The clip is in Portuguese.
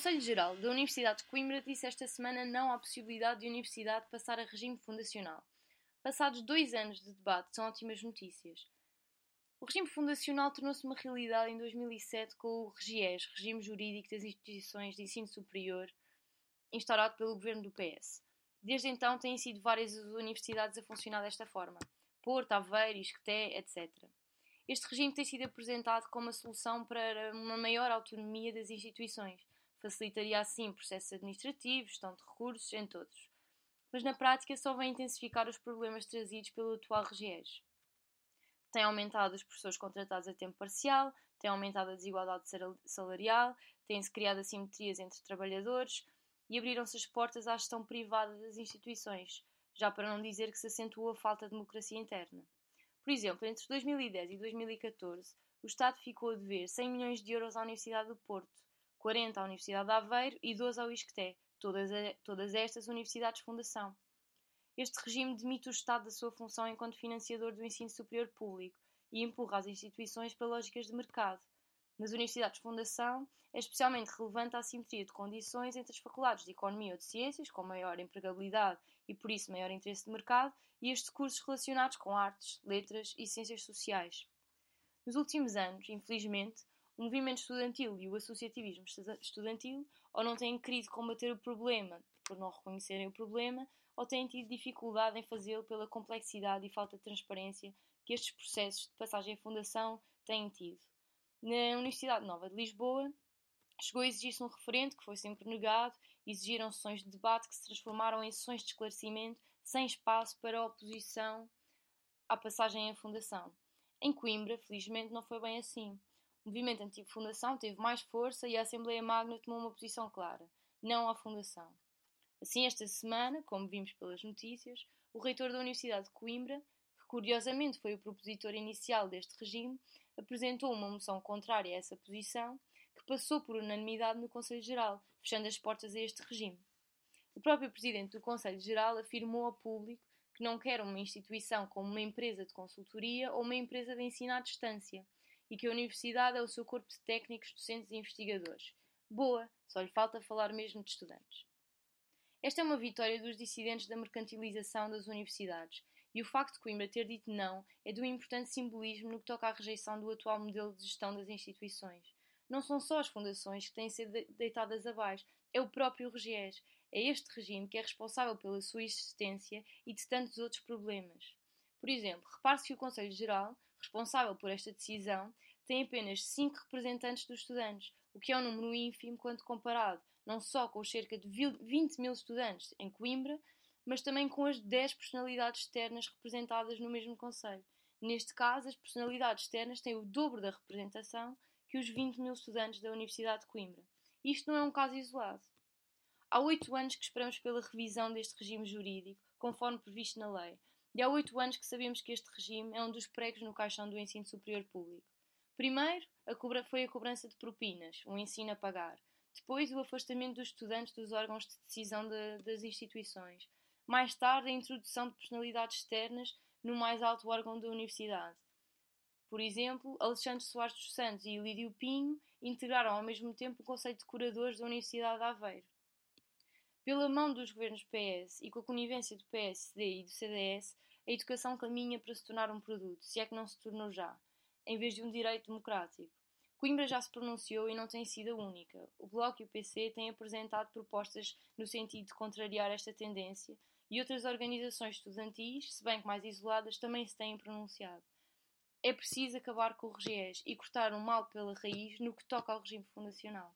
Conselho Geral da Universidade de Coimbra disse esta semana não à possibilidade de a Universidade passar a regime fundacional. Passados dois anos de debate, são ótimas notícias. O regime fundacional tornou-se uma realidade em 2007 com o REGIES, Regime Jurídico das Instituições de Ensino Superior, instaurado pelo governo do PS. Desde então têm sido várias as universidades a funcionar desta forma. Porto, Aveiro, Isqueté, etc. Este regime tem sido apresentado como a solução para uma maior autonomia das instituições. Facilitaria assim processos administrativos, gestão de recursos, entre outros. Mas na prática só vem intensificar os problemas trazidos pelo atual RGES. Tem aumentado os professores contratados a tempo parcial, tem aumentado a desigualdade salarial, têm-se criado assimetrias entre trabalhadores e abriram-se as portas à gestão privada das instituições, já para não dizer que se acentuou a falta de democracia interna. Por exemplo, entre 2010 e 2014, o Estado ficou a dever 100 milhões de euros à Universidade do Porto, 40 à Universidade de Aveiro e 12 ao Isqueté, todas, todas estas universidades fundação. Este regime demite o Estado da sua função enquanto financiador do ensino superior público e empurra as instituições para lógicas de mercado. Nas universidades de fundação, é especialmente relevante a assimetria de condições entre as faculdades de Economia ou de Ciências, com maior empregabilidade e por isso maior interesse de mercado, e estes cursos relacionados com artes, letras e ciências sociais. Nos últimos anos, infelizmente, o movimento estudantil e o associativismo estudantil ou não têm querido combater o problema por não reconhecerem o problema, ou têm tido dificuldade em fazê-lo pela complexidade e falta de transparência que estes processos de passagem à fundação têm tido. Na Universidade Nova de Lisboa, chegou a exigir-se um referente que foi sempre negado, exigiram sessões de debate que se transformaram em sessões de esclarecimento sem espaço para a oposição à passagem à fundação. Em Coimbra, felizmente, não foi bem assim. O movimento anti-fundação teve mais força e a Assembleia Magna tomou uma posição clara: não à fundação. Assim, esta semana, como vimos pelas notícias, o reitor da Universidade de Coimbra, que curiosamente foi o propositor inicial deste regime, apresentou uma moção contrária a essa posição, que passou por unanimidade no Conselho Geral, fechando as portas a este regime. O próprio presidente do Conselho Geral afirmou ao público que não quer uma instituição como uma empresa de consultoria ou uma empresa de ensino à distância e que a universidade é o seu corpo de técnicos, docentes e investigadores. Boa, só lhe falta falar mesmo de estudantes. Esta é uma vitória dos dissidentes da mercantilização das universidades e o facto de Coimbra ter dito não é de um importante simbolismo no que toca à rejeição do atual modelo de gestão das instituições. Não são só as fundações que têm ser deitadas abaixo, é o próprio RGES, é este regime que é responsável pela sua existência e de tantos outros problemas. Por exemplo, repare-se que o Conselho Geral, responsável por esta decisão, tem apenas 5 representantes dos estudantes, o que é um número ínfimo quando comparado não só com os cerca de 20 mil estudantes em Coimbra, mas também com as 10 personalidades externas representadas no mesmo Conselho. Neste caso, as personalidades externas têm o dobro da representação que os 20 mil estudantes da Universidade de Coimbra. Isto não é um caso isolado. Há oito anos que esperamos pela revisão deste regime jurídico, conforme previsto na lei, e há oito anos que sabemos que este regime é um dos pregos no caixão do ensino superior público. Primeiro, a foi a cobrança de propinas, um ensino a pagar. Depois, o afastamento dos estudantes dos órgãos de decisão de, das instituições. Mais tarde, a introdução de personalidades externas no mais alto órgão da universidade. Por exemplo, Alexandre Soares dos Santos e Lídio Pinho integraram ao mesmo tempo o Conselho de Curadores da Universidade de Aveiro. Pela mão dos governos PS e com a conivência do PSD e do CDS, a educação caminha para se tornar um produto, se é que não se tornou já, em vez de um direito democrático. Coimbra já se pronunciou e não tem sido a única. O Bloco e o PC têm apresentado propostas no sentido de contrariar esta tendência e outras organizações estudantis, se bem que mais isoladas, também se têm pronunciado. É preciso acabar com o regés e cortar o mal pela raiz no que toca ao regime fundacional.